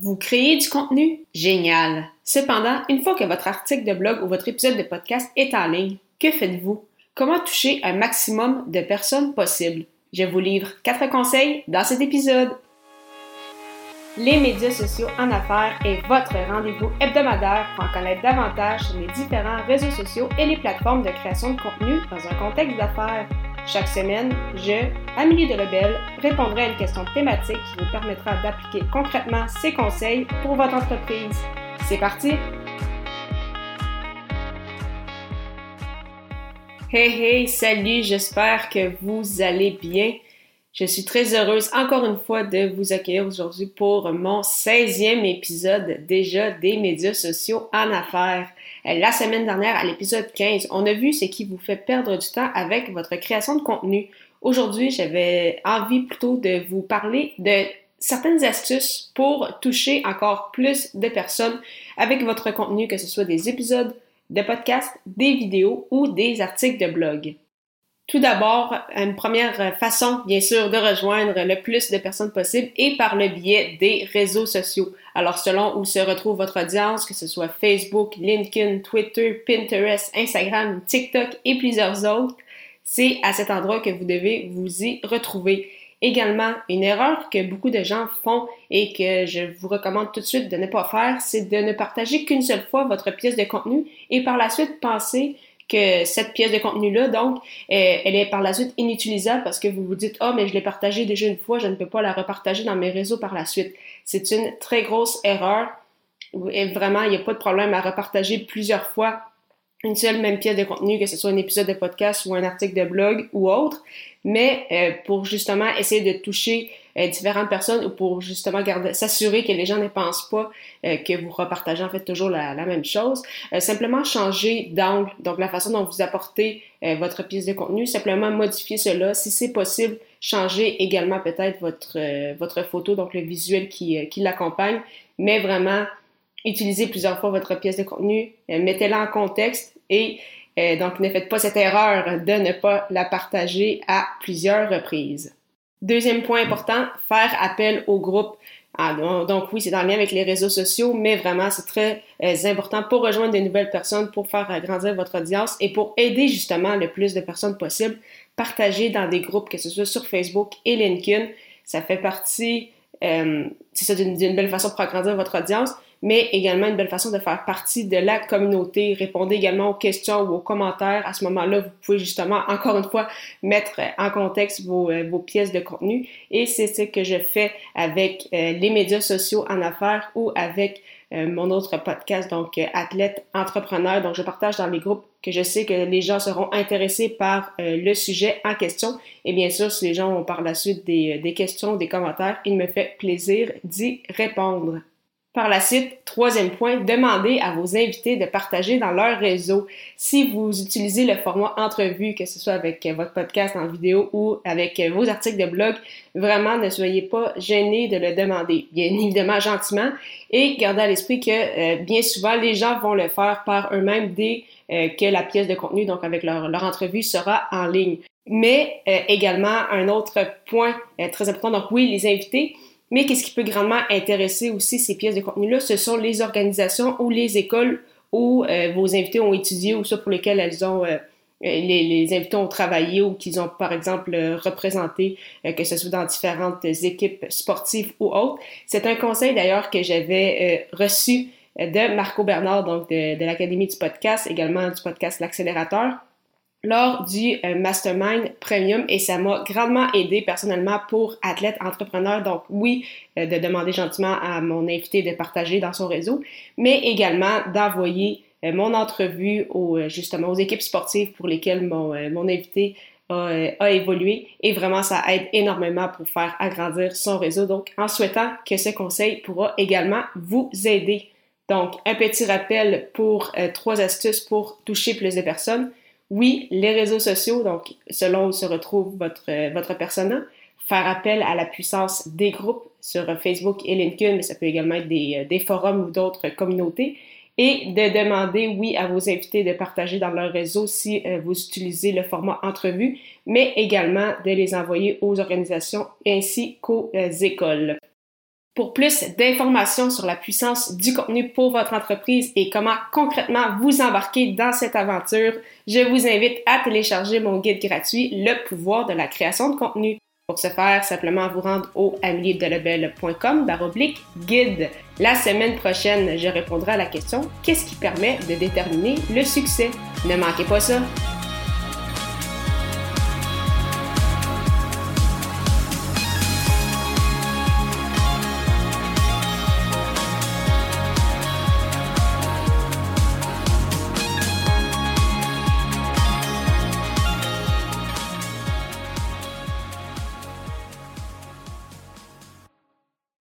Vous créez du contenu? Génial! Cependant, une fois que votre article de blog ou votre épisode de podcast est en ligne, que faites-vous? Comment toucher un maximum de personnes possible? Je vous livre quatre conseils dans cet épisode. Les médias sociaux en affaires est votre rendez-vous hebdomadaire pour en connaître davantage sur les différents réseaux sociaux et les plateformes de création de contenu dans un contexte d'affaires. Chaque semaine, je, Amélie Delebel, répondrai à une question thématique qui vous permettra d'appliquer concrètement ces conseils pour votre entreprise. C'est parti! Hey hey, salut, j'espère que vous allez bien. Je suis très heureuse encore une fois de vous accueillir aujourd'hui pour mon 16e épisode déjà des médias sociaux en affaires. Euh, la semaine dernière, à l'épisode 15, on a vu ce qui vous fait perdre du temps avec votre création de contenu. Aujourd'hui, j'avais envie plutôt de vous parler de certaines astuces pour toucher encore plus de personnes avec votre contenu, que ce soit des épisodes de podcast, des vidéos ou des articles de blog. Tout d'abord, une première façon, bien sûr, de rejoindre le plus de personnes possible est par le biais des réseaux sociaux. Alors, selon où se retrouve votre audience, que ce soit Facebook, LinkedIn, Twitter, Pinterest, Instagram, TikTok et plusieurs autres, c'est à cet endroit que vous devez vous y retrouver. Également, une erreur que beaucoup de gens font et que je vous recommande tout de suite de ne pas faire, c'est de ne partager qu'une seule fois votre pièce de contenu et par la suite penser que cette pièce de contenu-là, donc, euh, elle est par la suite inutilisable parce que vous vous dites, oh, mais je l'ai partagée déjà une fois, je ne peux pas la repartager dans mes réseaux par la suite. C'est une très grosse erreur. Et vraiment, il n'y a pas de problème à repartager plusieurs fois une seule même pièce de contenu, que ce soit un épisode de podcast ou un article de blog ou autre, mais euh, pour justement essayer de toucher euh, différentes personnes ou pour justement s'assurer que les gens ne pensent pas euh, que vous repartagez en fait toujours la, la même chose. simplement changer d'angle, donc la façon dont vous apportez votre pièce de contenu, simplement modifier cela. Si c'est possible, changer également peut-être votre, votre photo, donc le visuel qui, qui l'accompagne, mais vraiment utilisez plusieurs fois votre pièce de contenu, euh, mettez-la en contexte et euh, donc ne faites pas cette erreur de ne pas la partager à plusieurs reprises. Deuxième point important, faire appel au groupe. Ah, donc oui, c'est le lien avec les réseaux sociaux, mais vraiment c'est très euh, important pour rejoindre de nouvelles personnes, pour faire agrandir votre audience et pour aider justement le plus de personnes possible. Partager dans des groupes, que ce soit sur Facebook et LinkedIn, ça fait partie, euh, c'est ça d'une belle façon pour agrandir votre audience mais également une belle façon de faire partie de la communauté. Répondez également aux questions ou aux commentaires. À ce moment-là, vous pouvez justement, encore une fois, mettre en contexte vos, euh, vos pièces de contenu. Et c'est ce que je fais avec euh, les médias sociaux en affaires ou avec euh, mon autre podcast, donc Athlète Entrepreneur. Donc, je partage dans les groupes que je sais que les gens seront intéressés par le sujet en question. Et bien sûr, si les gens ont par la suite des, des questions, des commentaires, il me fait plaisir d'y répondre. Par la suite, troisième point, demandez à vos invités de partager dans leur réseau. Si vous utilisez le format entrevue, que ce soit avec votre podcast en vidéo ou avec vos articles de blog, vraiment ne soyez pas gênés de le demander, bien évidemment gentiment, et gardez à l'esprit que euh, bien souvent les gens vont le faire par eux-mêmes dès euh, que la pièce de contenu, donc avec leur, entrevue, sera en ligne. Mais euh, également, un autre point très important, donc oui, les invités, mais qu'est-ce qui peut grandement intéresser aussi ces pièces de contenu-là? Ce sont les organisations ou les écoles où euh, vos invités ont étudié ou ça pour lesquelles elles ont euh, les, les, invités ont travaillé ou qu'ils ont par exemple représenté, euh, que ce soit dans différentes équipes sportives ou autres. C'est un conseil d'ailleurs que j'avais reçu de Marco Bernard, donc de l'Académie du podcast, également du podcast L'accélérateur lors du euh, Mastermind Premium et ça m'a grandement aidé personnellement pour athlète entrepreneur. Donc oui, euh, de demander gentiment à mon invité de partager dans son réseau, mais également d'envoyer euh, mon entrevue aux, justement aux équipes sportives pour lesquelles mon, mon invité a, a, évolué et vraiment ça aide énormément pour faire agrandir son réseau. Donc en souhaitant que ce conseil pourra également vous aider. Donc un petit rappel pour trois astuces pour toucher plus de personnes oui, les réseaux sociaux, donc selon où se retrouve votre, euh, votre persona, faire appel à la puissance des groupes sur Facebook et LinkedIn, mais ça peut également être des, euh, des forums ou d'autres communautés, et de demander, oui, à vos invités de partager dans leur réseau si euh, vous utilisez le format entrevue, mais également de les envoyer aux organisations ainsi qu'aux écoles. Pour plus d'informations sur la puissance du contenu pour votre entreprise et comment concrètement vous embarquer dans cette aventure, je vous invite à télécharger mon guide gratuit Le pouvoir de la création de contenu. Pour ce faire, simplement vous rendre au ameliedelebel.com baroblique guide. La semaine prochaine, je répondrai à la question Qu'est-ce qui permet de déterminer le succès? Ne manquez pas ça!